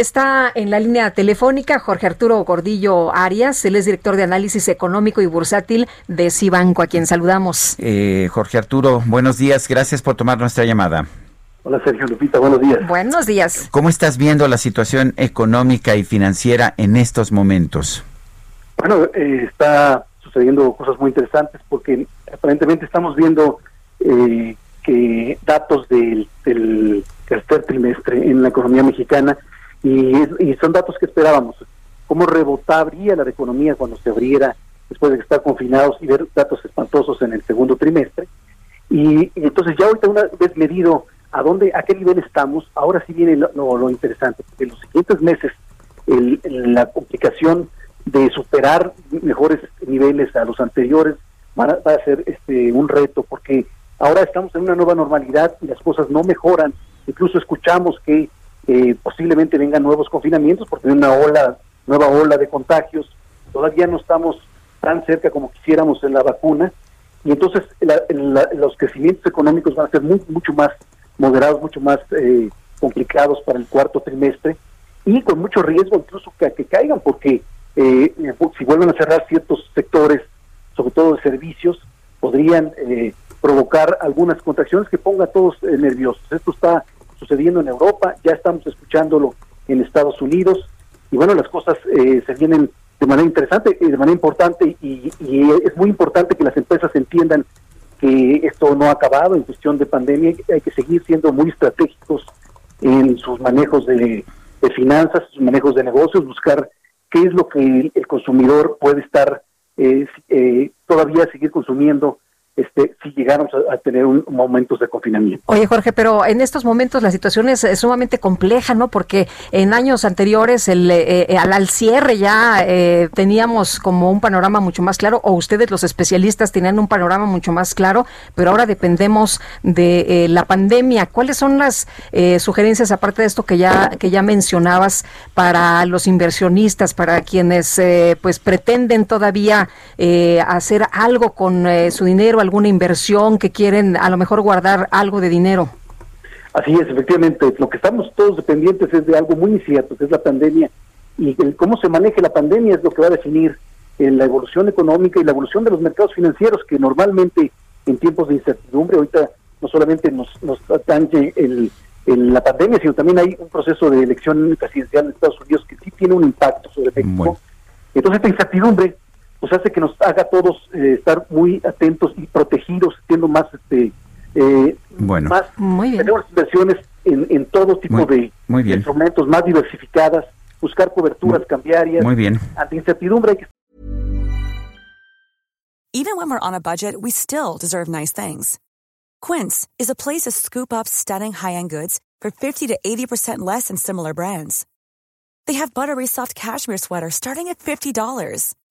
Está en la línea telefónica Jorge Arturo Gordillo Arias, él es director de análisis económico y bursátil de Cibanco, a quien saludamos. Eh, Jorge Arturo, buenos días, gracias por tomar nuestra llamada. Hola Sergio Lupita, buenos días. Buenos días. ¿Cómo estás viendo la situación económica y financiera en estos momentos? Bueno, eh, está sucediendo cosas muy interesantes porque aparentemente estamos viendo eh, que datos del, del tercer trimestre en la economía mexicana y, y son datos que esperábamos. ¿Cómo rebotaría la economía cuando se abriera después de estar confinados y ver datos espantosos en el segundo trimestre? Y, entonces ya ahorita una vez medido a dónde, a qué nivel estamos, ahora sí viene lo, lo, lo interesante, porque en los siguientes meses el, la complicación de superar mejores niveles a los anteriores va a, va a ser este un reto, porque ahora estamos en una nueva normalidad y las cosas no mejoran, incluso escuchamos que eh, posiblemente vengan nuevos confinamientos porque hay una ola, nueva ola de contagios, todavía no estamos tan cerca como quisiéramos en la vacuna, y entonces la, los crecimientos económicos van a ser muy, mucho más moderados, mucho más eh, complicados para el cuarto trimestre y con mucho riesgo incluso que, caigan porque eh, si vuelven a cerrar ciertos sectores, sobre todo de servicios, podrían eh, provocar algunas contracciones que pongan a todos eh, nerviosos. Esto está sucediendo en Europa, ya estamos escuchándolo en Estados Unidos y bueno, las cosas eh, se vienen de manera interesante de manera importante y, es muy importante que las empresas entiendan que esto no ha acabado en cuestión de pandemia, hay que seguir siendo muy estratégicos en sus manejos de, de finanzas, sus manejos de negocios, buscar qué es lo que el consumidor puede estar eh, eh, todavía seguir consumiendo este, si llegáramos a, tener un, momentos de confinamiento. Oye, Jorge, pero en estos momentos la situación es, sumamente compleja, ¿no? Porque en años anteriores, el, eh, eh al, al, cierre ya eh, teníamos como un panorama mucho más claro, o ustedes los especialistas tenían un panorama mucho más claro, pero ahora dependemos de eh, la pandemia. ¿Cuáles son las sugerencias, aparte de esto que ya, que ya mencionabas, para los inversionistas, para quienes pues pretenden todavía hacer algo con su dinero, alguna inversión, que quieren a lo mejor guardar algo de dinero. Así es, efectivamente, lo que estamos todos dependientes es de algo muy incierto, que es la pandemia, y el, cómo se maneje la pandemia es lo que va a definir eh, la evolución económica y la evolución de los mercados financieros, que normalmente en tiempos de incertidumbre, ahorita no solamente nos, nos atañe el, el, la pandemia, sino también hay un proceso de elección presidencial en Estados Unidos que sí tiene un impacto sobre México. Bueno. Entonces esta incertidumbre pues hace que nos haga todos eh, estar muy atentos y protegidos, siendo más este eh, bueno. más muy bien. tenemos inversiones en, en todo tipo muy, de muy bien. instrumentos más diversificadas, buscar coberturas muy, cambiarias. Muy bien. Ante incertidumbre hay que Even when we're on a budget, we still deserve nice things. Quince is a place to scoop up stunning high-end goods for 50 to 80% less than similar brands. They have buttery soft cashmere sweaters starting at $50